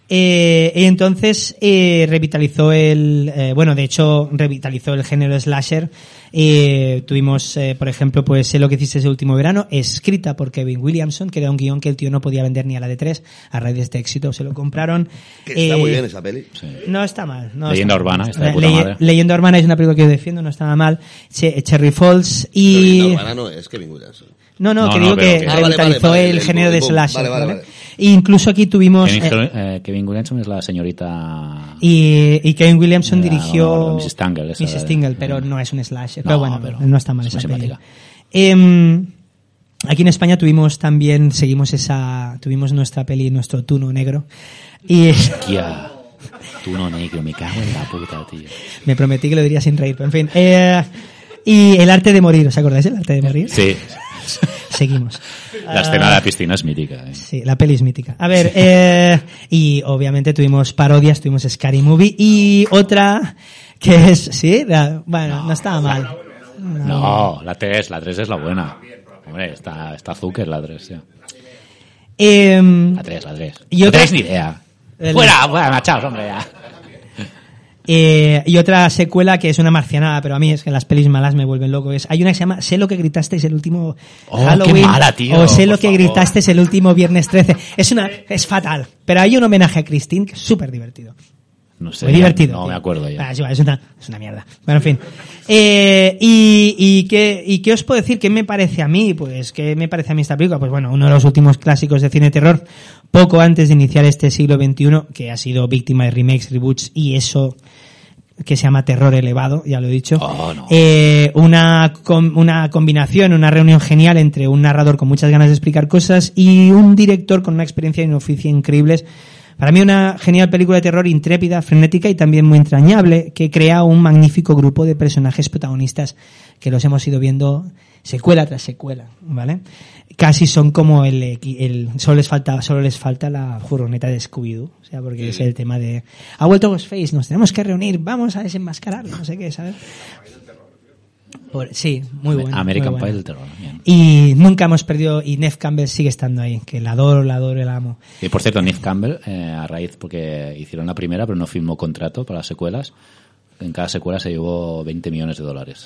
Eh, y entonces eh, revitalizó el eh, bueno de hecho revitalizó el género slasher Eh, tuvimos eh, por ejemplo pues sé lo que hiciste ese último verano escrita por Kevin Williamson que era un guion que el tío no podía vender ni a la de tres a raíz de este éxito se lo compraron Que está Eh, muy bien esa peli. Sí. no está mal. No Leyenda está mal. Urbana, está de Eh, puta madre. Leyenda Urbana es una película que yo defiendo, no está nada mal. Che- Cherry Falls y... la urbana no es Kevin Williamson. No, no, No, que no, digo que Ah, vale, revitalizó vale, vale, el el género de slasher. E incluso aquí tuvimos... Kevin, eh, eh, Kevin Williamson es la señorita... y, y Kevin Williamson La- dirigió... la Mrs. Tingle, esa Mrs. de- Tingle, pero eh. no es un slasher. No, pero bueno, pero no está mal es esa peli. simpática. Em, aquí en España tuvimos también, seguimos esa, tuvimos nuestra peli, nuestro tuno negro. Y Hostia, (laughs) tú no negro, me cago en la puta, tío. me prometí que lo diría sin reír, pero en fin. Eh, y el arte de morir, ¿os acordáis del arte de morir? Sí, (laughs) Seguimos. la escena de la piscina es mítica. ¿eh? Sí, la peli es mítica. A ver, eh, y obviamente tuvimos parodias, tuvimos Scary Movie y otra que es, sí, la- bueno, no, estaba mal. No, la 3, la 3 es la buena. Hombre, está, está Zucker la 3, tío. Em, La 3, la 3. Y no tenéis ni idea. El- Fuera, fuera, machaos, hombre, ya. Eh, y otra secuela que es una marcianada, pero a mí es que las pelis malas me vuelven loco. Es, hay una que se llama Sé lo que gritasteis el último Oh, qué Halloween. mala, tío, o Sé lo que favor. gritasteis el último viernes 13. Es una, es fatal. Pero hay un homenaje a Christine que es súper divertido. No sé. Muy divertido. No tío. me acuerdo ya. Ah, es, una, es una mierda. Bueno, en fin. Eh, y, y, qué, ¿Y qué os puedo decir? ¿Qué me parece a mí? Pues, ¿qué me parece a mí esta película? Pues bueno, uno de los últimos clásicos de cine terror, poco antes de iniciar este siglo XXI, que ha sido víctima de remakes, reboots y eso que se llama terror elevado, ya lo he dicho. Oh, no. Eh, una, com- una combinación, una reunión genial entre un narrador con muchas ganas de explicar cosas y un director con una experiencia y un oficio increíbles. Para mí una genial película de terror intrépida, frenética y también muy entrañable, que crea un magnífico grupo de personajes protagonistas que los hemos ido viendo secuela tras secuela, ¿vale? Casi son como el, el solo les falta solo les falta la furgoneta de Scooby-Doo, o sea, porque es el tema de ha vuelto Ghostface, nos tenemos que reunir, vamos a desenmascarar, no sé qué, ¿sabes? Por- sí, muy bueno. American muy Pie del terror. bien. Y nunca hemos perdido, y Neff Campbell sigue estando ahí, que la adoro, la adoro, la amo. Y por cierto, Neve Campbell, eh, a raíz porque hicieron la primera, pero no firmó contrato para las secuelas, en cada secuela se llevó 20 millones de dólares.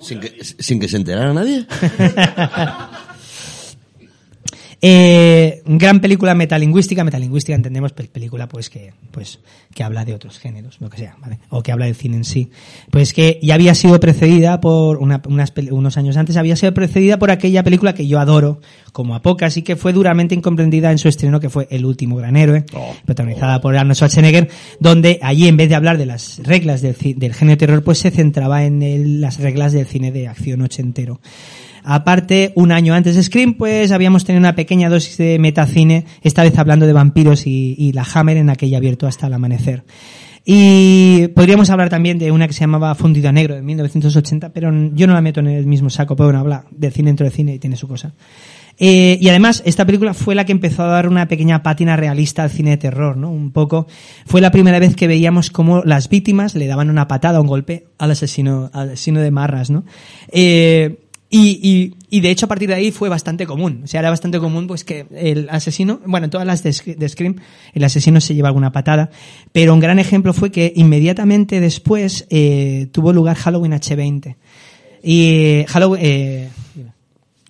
Sin que, sin que se enterara nadie. (laughs) Eh, gran película metalingüística, metalingüística entendemos pues, película pues que pues que habla de otros géneros, lo que sea, ¿vale? O que habla del cine en sí. Pues que ya había sido precedida por una- unas unos años antes había sido precedida por aquella película que yo adoro como a pocas y que fue duramente incomprendida en su estreno que fue El último gran héroe, protagonizada por Arnold Schwarzenegger, donde allí en vez de hablar de las reglas del, del género de terror pues se centraba en el- las reglas del cine de acción ochentero. Aparte, un año antes de Scream, pues habíamos tenido una pequeña dosis de metacine, esta vez hablando de vampiros y, la Hammer en aquella abierto hasta el amanecer. Y podríamos hablar también de una que se llamaba Fundido Negro de 1980, pero yo no la meto en el mismo saco, pero bueno, habla del cine dentro del cine y tiene su cosa. Eh, y además, esta película fue la que empezó a dar una pequeña pátina realista al cine de terror, ¿no? Un poco. Fue la primera vez que veíamos cómo las víctimas le daban una patada, un golpe al asesino, al asesino de marras, ¿no? Eh, y, y, y de hecho a partir de ahí fue bastante común. O sea, era bastante común pues que el asesino, bueno, en todas las de, Sc- de Scream, el asesino se lleva alguna patada. Pero un gran ejemplo fue que inmediatamente después eh, tuvo lugar Halloween H20. Y Halloween, eh,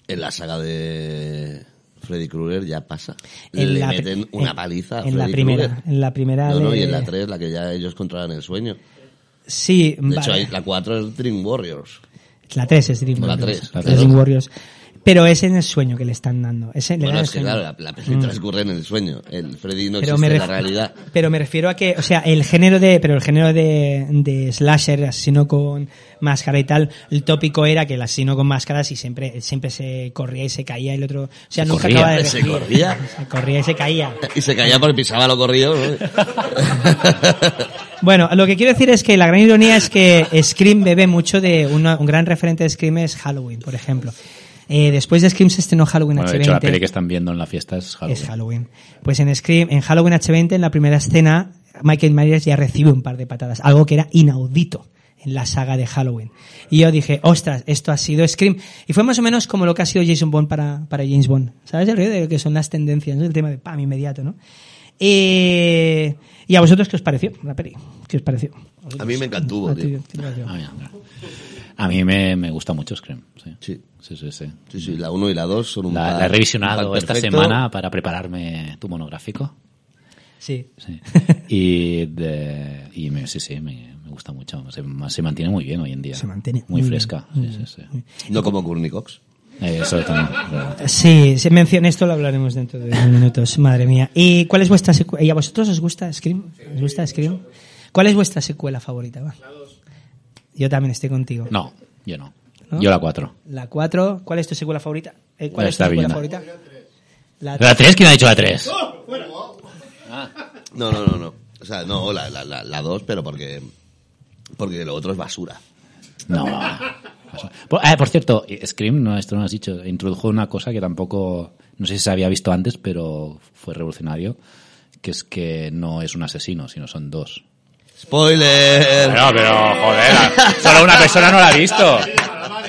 En la saga de Freddy Krueger ya pasa. En Le meten una en- paliza a en la primera, Krueger. en la primera No, no, de- y en la 3, la que ya ellos controlan el sueño. sí, De hecho, hay- la 4 es Dream Warriors. La 3 es Dream No, la Warriors. la Es tres. Dream Warriors. Pero es en el sueño que le están dando. Es en- Bueno, es que claro, la, la peli transcurre en el sueño. El Freddy no pero existe en la realidad. pero me refiero a que, o sea, el género de, pero el género de, de slasher, asesino con máscara y tal, el tópico era que el asesino con máscaras y siempre, siempre se corría y se caía y el otro, o sea, nunca corría, acaba de se corría. (laughs) Se corría y se caía. Y se caía porque pisaba lo corrido. ¿no? (laughs) (laughs) Bueno, lo que quiero decir es que la gran ironía es que Scream bebe mucho de una- un gran referente de Scream es Halloween, por ejemplo. Eh, después de Scream se estrenó Halloween Bueno, de H20. hecho, la peli que están viendo en la fiesta es Halloween. Es Halloween. Pues en Scream, en Halloween H20, en la primera escena, Michael Myers ya recibe un par de patadas, algo que era inaudito en la saga de Halloween. Y yo dije, ostras, esto ha sido Scream. Y fue más o menos como lo que ha sido Jason Bond para, para James Bond. ¿Sabes el rollo de que son las tendencias? ¿no? El tema de pam, inmediato, ¿no? Eh, ¿Y a vosotros qué os pareció la peli? ¿Qué os pareció? A mí me encantó, A. Ah, mira. A mí me, me gusta mucho Scream. Sí, Sí. sí, sí. sí. Sí, sí, la 1 y la 2 son un La, par- la he revisionado esta semana para prepararme tu monográfico. Sí. Sí. Y, de, y me, sí, sí, me, me gusta mucho. Se, se mantiene muy bien hoy en día. Se mantiene muy, muy fresca. bien, Sí, sí, sí. No como Courtney Cox. Eh, Eso también. Sí, se menciona esto, lo hablaremos dentro de unos minutos, madre mía. ¿Y cuál es vuestra secuela? ¿Y a vosotros os gusta Scream? ¿Os gusta Scream? ¿Cuál es vuestra secuela favorita? Va. Yo también estoy contigo. No, yo no. ¿No? Yo la 4. La 4, ¿cuál es tu secuela favorita? Eh, ¿Cuál La es tu está secuela viendo. favorita? La ¿La 3? ¿Quién ha dicho la 3? No, no, no, no. O sea, no, la 2, la, la, la dos, pero porque, porque lo otro es basura. No. (laughs) Por, ah, por cierto, Scream, no, esto no lo has dicho, introdujo una cosa que tampoco, no sé si se había visto antes, pero fue revolucionario, que es que no es un asesino, sino son dos. ¡Spoiler! No, pero joder, solo una persona no la ha visto.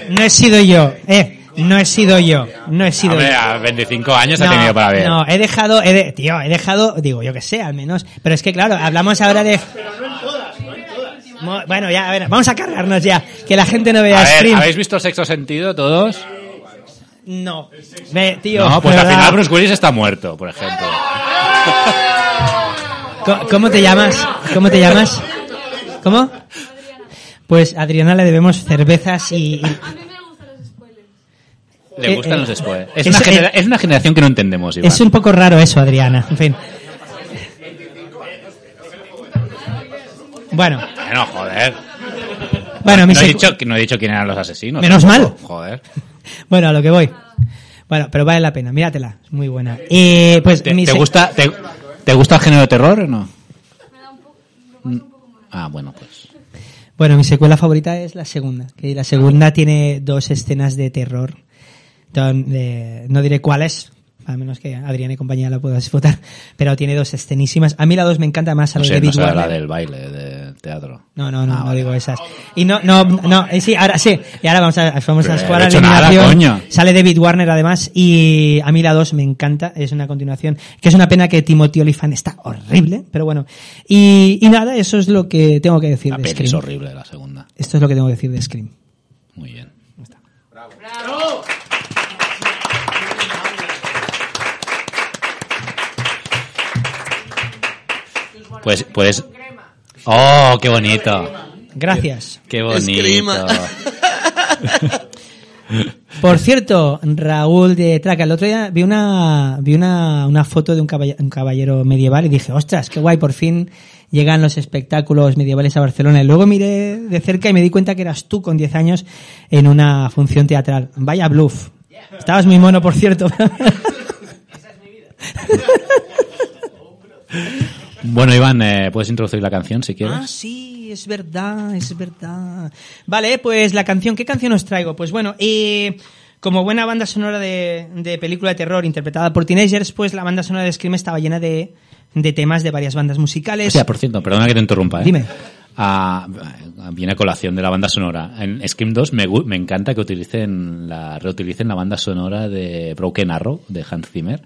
No he sido yo, eh. No he sido yo. No he sido Hombre, yo. a 25 años ha tenido para ver. No, he dejado, he de- tío, he dejado, digo, yo que sé, al menos. Pero es que claro, hablamos ahora de. Mo- Bueno, ya, a ver, vamos a cargarnos ya. Que la gente no vea a ver. ¿habéis visto Sexto Sentido todos? No. Tío. No, pues al final Bruce Willis está muerto, por ejemplo. (laughs) ¿Cómo te llamas? ¿Cómo te llamas? ¿Cómo? Pues a Adriana le debemos cervezas y... y- A mí me gustan los spoilers. Le Eh, gustan eh, los spoilers. Es, es- una genera- eh, es una generación que no entendemos, Iván. Es un poco raro eso, Adriana. En fin. Bueno, Bueno, joder. bueno, mi No he, dicho, no he dicho quién eran los asesinos. Menos mal. Joder. (laughs) Bueno, a lo que voy. Bueno, pero vale la pena, míratela, es muy buena. Eh, pues ¿Te, mi te gusta, te, te gusta el género de terror o no? Me da un poco, me pasa un poco más. Ah, bueno, pues. Bueno, mi secuela favorita es la segunda, que la segunda tiene dos escenas de terror. No diré cuáles, a menos que Adrián y compañía la puedas disfrutar, pero tiene dos escenísimas. A mí la dos me encanta más a No la sé, de no David la del baile, de teatro. No, no, no, ah, digo esas. Y no, no, no, eh, sí, ahora sí. Y ahora vamos a, vamos a jugar a la eliminación. Sale David Warner además y a mí la 2 me encanta, es una continuación. Que es una pena que Timothy Olyphant está horrible, pero bueno. Y, y nada, eso es lo que tengo que decir de Scream. es horrible la segunda. Esto es lo que tengo que decir de Scream. Muy bien. Está. Bravo. Bravo. Pues, pues, ¡Oh, qué bonito! Gracias. ¡Qué bonito! (laughs) Por cierto, Raúl de Traca, el otro día vi una, vi una, una foto de un caballero, un caballero medieval y dije, ostras, qué guay, por fin llegan los espectáculos medievales a Barcelona. Y luego miré de cerca y me di cuenta que eras tú con 10 años en una función teatral. Vaya bluff. Estabas muy mono, por cierto. (laughs) (laughs) Bueno, Iván, eh, puedes introducir la canción si quieres. Ah, sí, es verdad, es verdad. Vale, pues la canción, ¿qué canción os traigo? Pues bueno, eh, como buena banda sonora de, de película de terror interpretada por teenagers, pues la banda sonora de Scream estaba llena de, de temas de varias bandas musicales. O sea, por cierto, perdona que te interrumpa. ¿eh? Dime. Ah, viene a colación de la banda sonora. En Scream 2 me, me encanta que utilicen la, reutilicen la banda sonora de Broken Arrow de Hans Zimmer.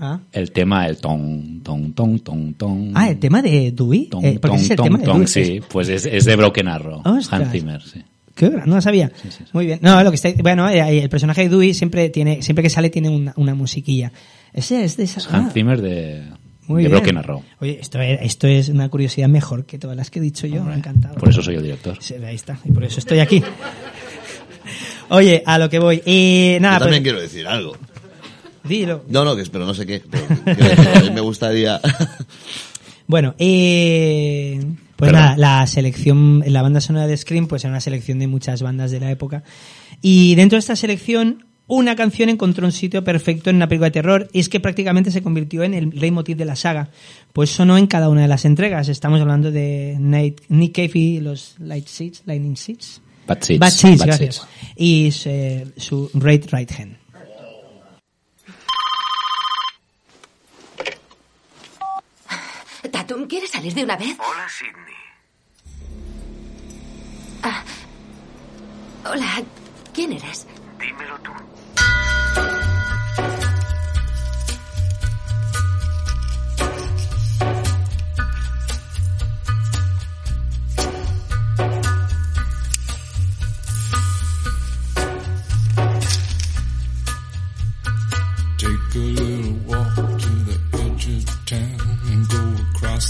Ah. El tema, el ton, ton, ton, ton, ton. Ah, el tema de Dewey. Ton, Eh, porque ton, es el ton, tema de ton, Dewey. sí, pues es, es de Broken Arrow. Ostras. Hans Zimmer, sí. Qué gran, no lo sabía. sí, sí. Muy bien. No, lo que está, bueno, eh, el personaje de Dewey siempre tiene, siempre que sale tiene una, una musiquilla. Ese es de esa. Es Hans ah, Zimmer de, muy de. Broken Arrow. Oye, esto es, esto es una curiosidad mejor que todas las que he dicho yo. Me ha encantado. Por eso soy el director. Sí, ahí está. Y por eso estoy aquí. (laughs) Oye, a lo que voy. Eh, nada, Yo también pues, quiero decir algo. Dilo. No, no, que espero, no sé qué. pero a mí me gustaría... (laughs) Bueno, eh, pues Perdón. nada, la selección, la banda sonora de Scream, pues era una selección de muchas bandas de la época. Y dentro de esta selección, una canción encontró un sitio perfecto en una película de terror y es que prácticamente se convirtió en el leitmotiv de la saga. Pues sonó en cada una de las entregas. Estamos hablando de Nate- Nick Cave y los Light Seeds, Lightning Seeds. Bad Seeds. Bad Seeds, Bad gracias. Seeds. Y eh, su Right Right Hand. ¿Quieres salir de una vez? Hola, Sidney. Hola, ¿quién eres? Dímelo tú.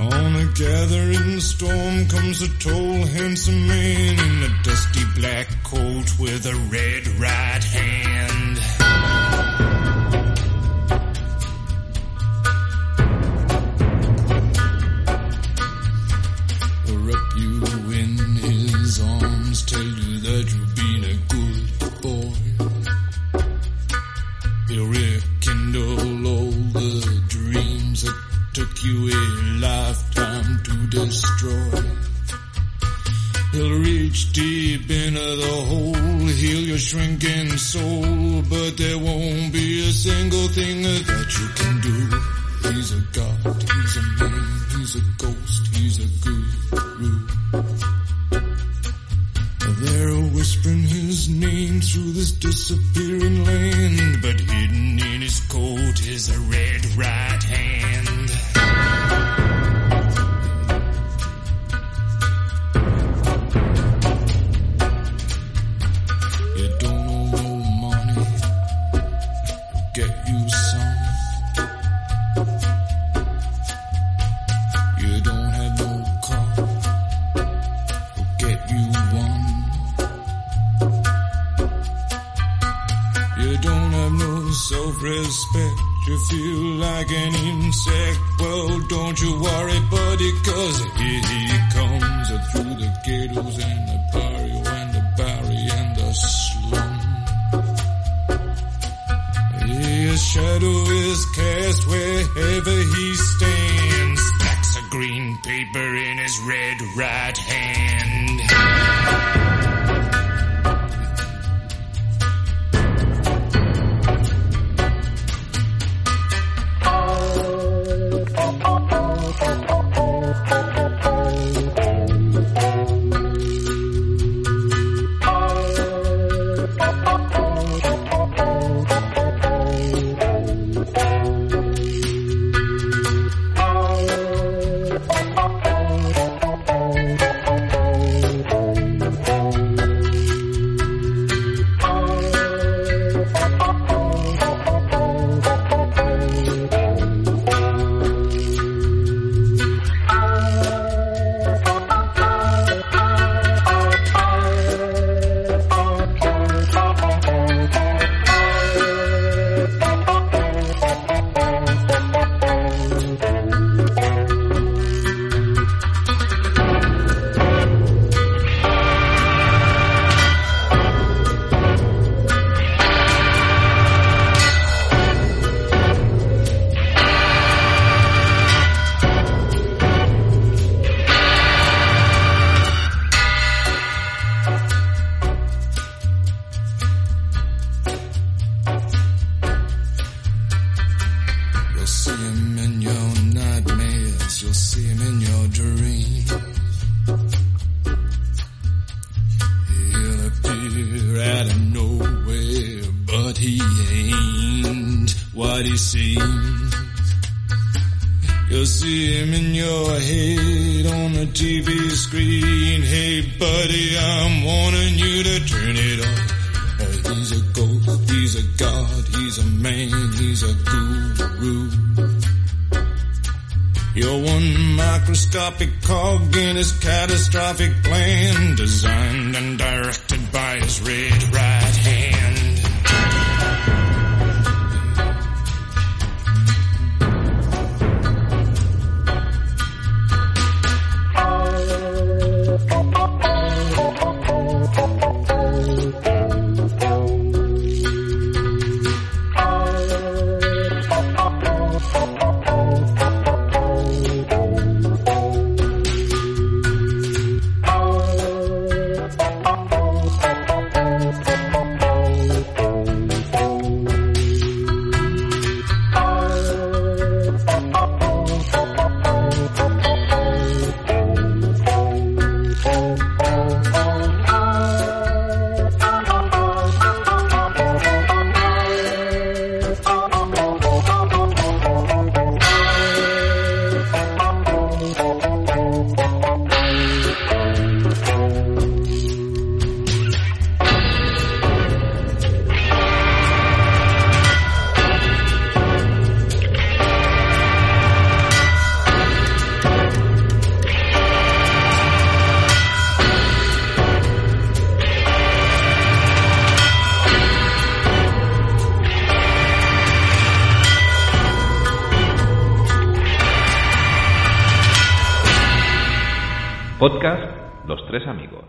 On a gathering storm comes a tall, handsome man in a dusty black coat with a red right hand. Wrap you in his arms, tell you that you've been a good boy. He'll rekindle all the dreams that took you a drinking so You're one microscopic cog in his catastrophic plan, designed and directed by his red right hand.